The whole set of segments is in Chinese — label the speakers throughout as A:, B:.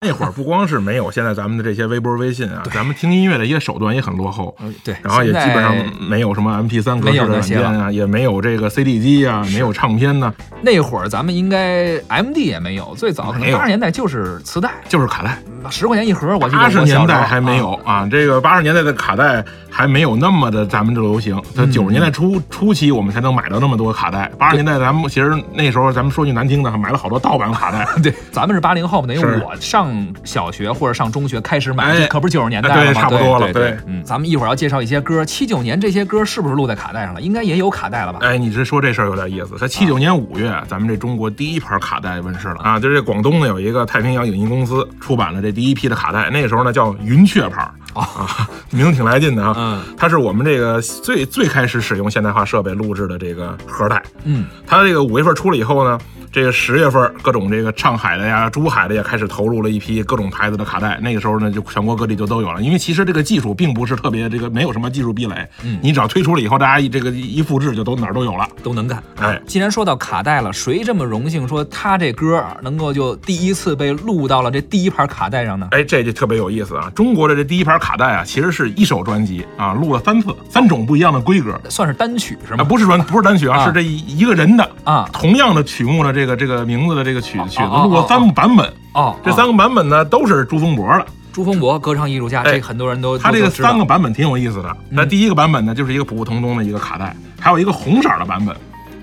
A: 那会儿不光是没有现在咱们的这些微博、微信啊，咱们听音乐的一些手段也很落后。
B: 对，然后也基本上
A: 没有什么 MP 三格式的软件啊，也没有这个 CD 机啊，没有唱片呢。
B: 那会儿咱们应该 MD 也没有，最早可能八十年代就是磁带，
A: 就是卡带，
B: 十块钱一盒。我记得八十年代还没有
A: 啊，这个八十年代的卡带还没有那么的咱们这流行。在九十年代初初期，我们才能买到那么多卡带。八十年代咱们其实那时候咱们说句难听的，买了好多盗版卡带。
B: 对，咱们是八零后嘛，等于我上。小学或者上中学开始买，可不是九十年代了吗？对，差不多了。对，嗯，咱们一会儿要介绍一些歌，七九年这些歌是不是录在卡带上了？应该也有卡带了吧？
A: 哎，你这说这事儿有点意思。在七九年五月，咱们这中国第一盘卡带问世了啊！就是这广东呢有一个太平洋影音公司出版了这第一批的卡带，那个时候呢叫云雀牌
B: 啊，
A: 名字挺来劲的啊。嗯，它是我们这个最最开始使用现代化设备录制的这个盒带。
B: 嗯，
A: 它这个五月份出了以后呢。这个十月份，各种这个上海的呀、珠海的也开始投入了一批各种牌子的卡带。那个时候呢，就全国各地就都有了。因为其实这个技术并不是特别，这个没有什么技术壁垒。嗯，你只要推出了以后，大家一这个一复制，就都哪儿都有了，
B: 都能干。哎，既然说到卡带了，谁这么荣幸说他这歌能够就第一次被录到了这第一盘卡带上呢？
A: 哎，这就特别有意思啊！中国的这第一盘卡带啊，其实是一首专辑啊，录了三次，三种不一样的规格，
B: 算是单曲是吗？不
A: 是专，不是单曲啊，是这一个人的
B: 啊，
A: 同样的曲目呢这个这个名字的。这个曲曲子录了三个版本
B: 哦，这三个
A: 版本呢都是朱峰博的。
B: 朱峰博歌唱艺术家，这很多人都他这个三个
A: 版本挺有意思的。那第一个版本呢，就是一个普普通通的一个卡带，还有一个红色的版本，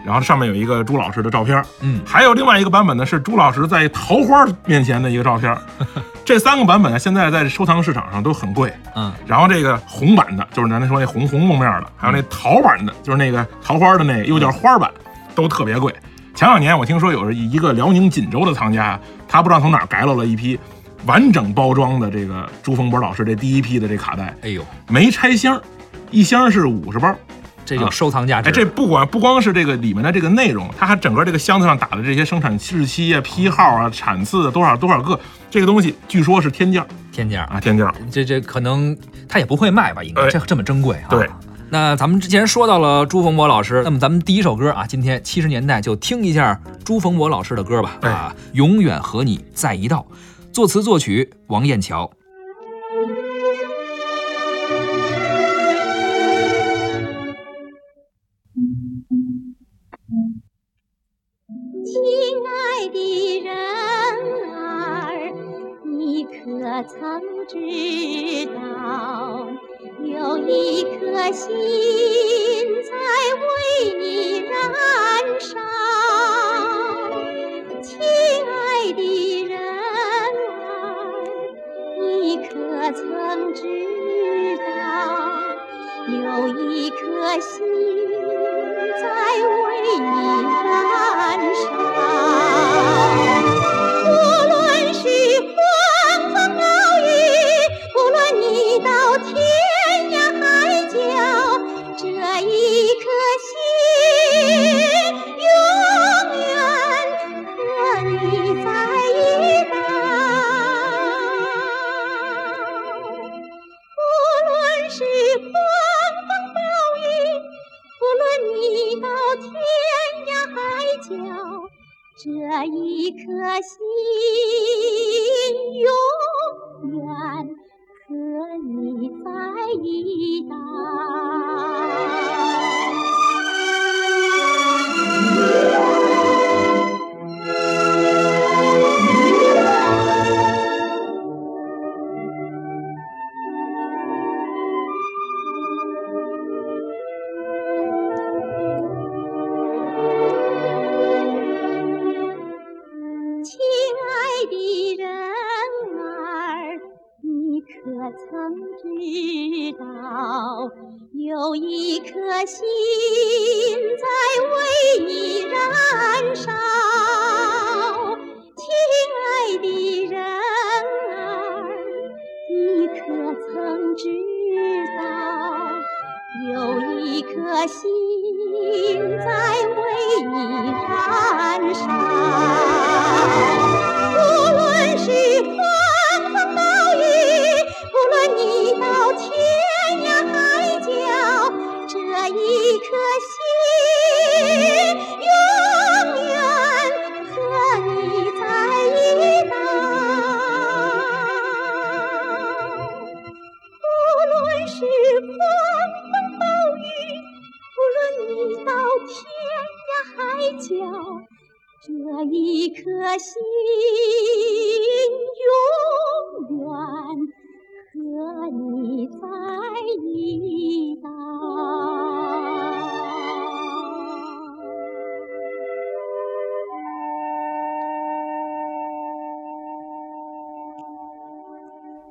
A: 然后上面有一个朱老师的照片。
B: 嗯，
A: 还有另外一个版本呢，是朱老师在桃花面前的一个照片。这三个版本呢，现在在收藏市场上都很贵。
B: 嗯，
A: 然后这个红版的，就是咱说那红红封面的，还有那桃版的，就是那个桃花的那又叫花版，都特别贵。前两年我听说有一个辽宁锦州的藏家，他不知道从哪儿改了了一批完整包装的这个朱逢博老师这第一批的这卡带，
B: 哎呦，
A: 没拆箱，一箱是五十包，
B: 这叫收藏价值。哎，这
A: 不管不光是这个里面的这个内容，它还整个这个箱子上打的这些生产日期啊、批号啊、产次多少多少个，这个东西据说是天价，
B: 天价啊，
A: 天价。
B: 这这可能他也不会卖吧？应该这这么珍贵啊？对。那咱们之前说到了朱逢博老师，那么咱们第一首歌啊，今天七十年代就听一下朱逢博老师的歌吧。啊，永远和你在一道，作词作曲王艳桥。
C: 亲爱的人儿，你可曾知道？有一颗心在为你燃烧，亲爱的人儿，你可曾知道？有一颗心在为你燃烧。一颗心永远和你在一道无论是狂风暴雨无论你到天涯海角这一颗心永远和你在一道。可曾知道有一颗心在为你燃烧亲爱的人儿你可曾知道有一颗心在为你燃烧交，这一颗心永远和你在一道。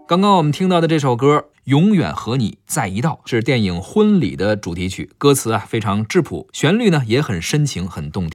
B: 刚刚我们听到的这首歌《永远和你在一道》是电影《婚礼》的主题曲，歌词啊非常质朴，旋律呢也很深情，很动听。